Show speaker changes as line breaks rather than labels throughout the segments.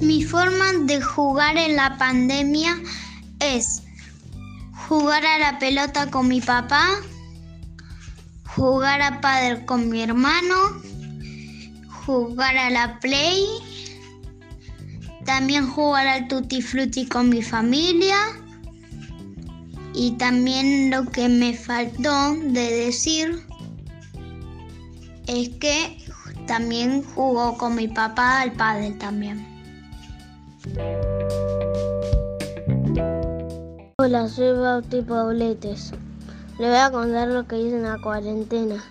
Mi forma de jugar en la pandemia es jugar a la pelota con mi papá, jugar a padre con mi hermano, jugar a la play, también jugar al tutti frutti con mi familia y también lo que me faltó de decir es que también jugó con mi papá al padre también.
Hola, soy Bauti Pauletes. Le voy a contar lo que hice en la cuarentena.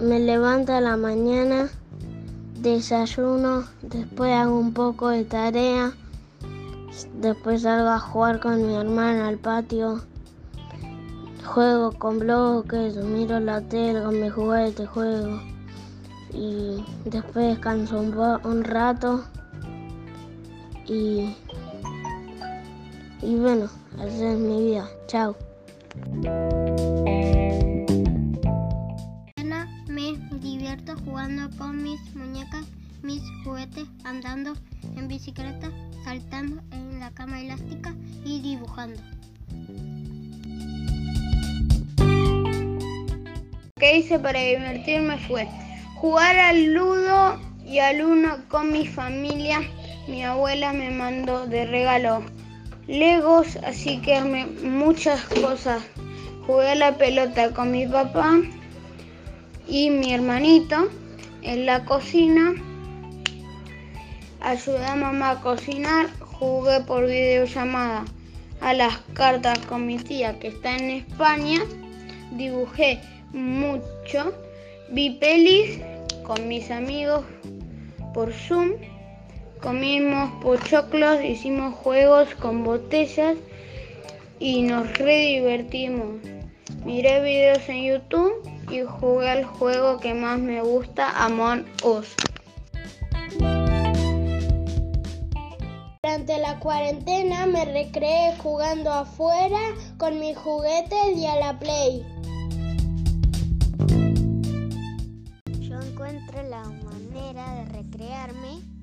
Me levanto a la mañana, desayuno, después hago un poco de tarea, después salgo a jugar con mi hermana al patio, juego con bloques, miro la tele con mi juguete, juego y después descanso un rato y, y bueno, así es mi vida. Chao.
Me divierto jugando con mis muñecas, mis juguetes, andando en bicicleta, saltando en la cama elástica y dibujando.
Lo que hice para divertirme fue jugar al ludo y al uno con mi familia. Mi abuela me mandó de regalo legos, así que armé muchas cosas. Jugué a la pelota con mi papá y mi hermanito en la cocina. Ayudé a mamá a cocinar, jugué por videollamada a las cartas con mi tía que está en España. Dibujé mucho, vi pelis con mis amigos por Zoom, comimos pochoclos, hicimos juegos con botellas y nos re divertimos. Miré videos en YouTube y jugué al juego que más me gusta, Among Us.
Durante la cuarentena me recreé jugando afuera con mis juguetes y a la play.
Yo encuentro la manera de recrearme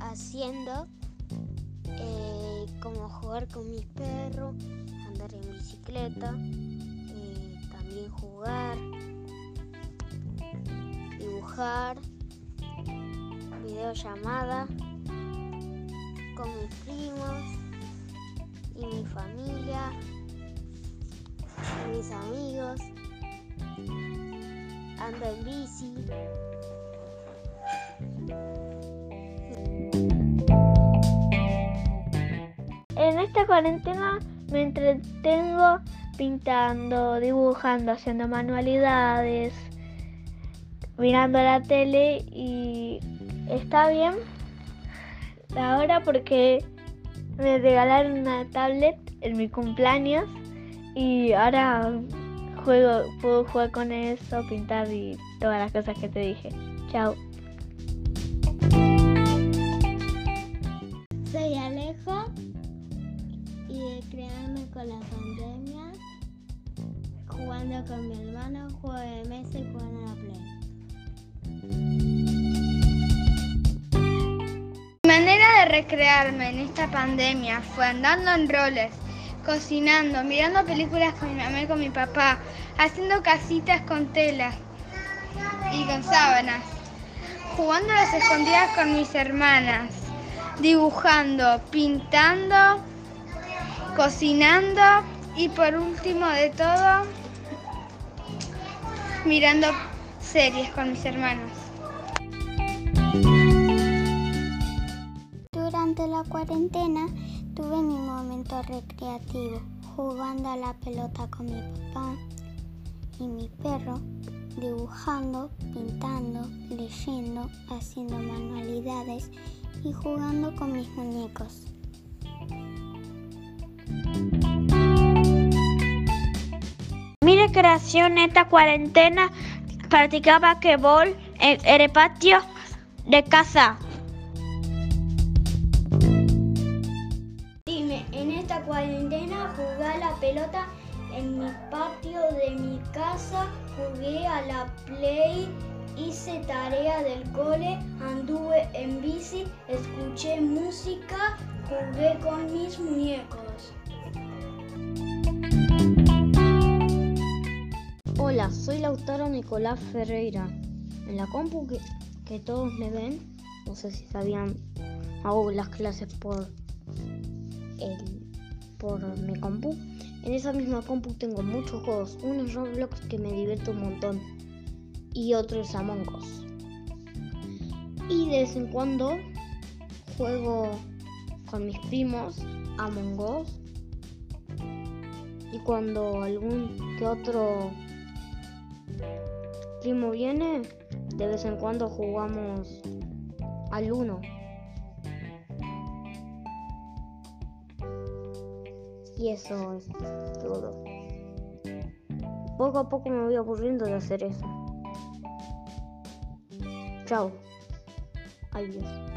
haciendo eh, como jugar con mis perros, andar en bicicleta, eh, también jugar, dibujar, videollamada con mis primos y mi familia, y mis amigos, ando en bici.
Esta cuarentena me entretengo pintando, dibujando, haciendo manualidades, mirando la tele y está bien ahora porque me regalaron una tablet en mi cumpleaños y ahora juego, puedo jugar con eso, pintar y todas las cosas que te dije. Chao.
Crearme con la pandemia, jugando con mi hermano, juego de mesa y jugando a la play.
Mi manera de recrearme en esta pandemia fue andando en roles, cocinando, mirando películas con mi mamá y con mi papá, haciendo casitas con telas y con sábanas, jugando a las escondidas con mis hermanas, dibujando, pintando, cocinando y por último de todo, mirando series con mis hermanos.
Durante la cuarentena tuve mi momento recreativo, jugando a la pelota con mi papá y mi perro, dibujando, pintando, leyendo, haciendo manualidades y jugando con mis muñecos.
Mi recreación en esta cuarentena practicaba basquetbol en el patio de casa.
Dime, en esta cuarentena jugué a la pelota en mi patio de mi casa, jugué a la play
hice tarea del cole, anduve en bici, escuché música, jugué con mis muñecos.
Soy Lautaro Nicolás Ferreira. En la compu que, que todos me ven, no sé si sabían, hago las clases por el, por mi compu. En esa misma compu tengo muchos juegos. Uno es Roblox que me divierte un montón y otro es Among Us. Y de vez en cuando juego con mis primos Among Us. Y cuando algún que otro primo viene, de vez en cuando jugamos al uno. Y eso es todo. Poco a poco me voy aburriendo de hacer eso. Chao. Adiós.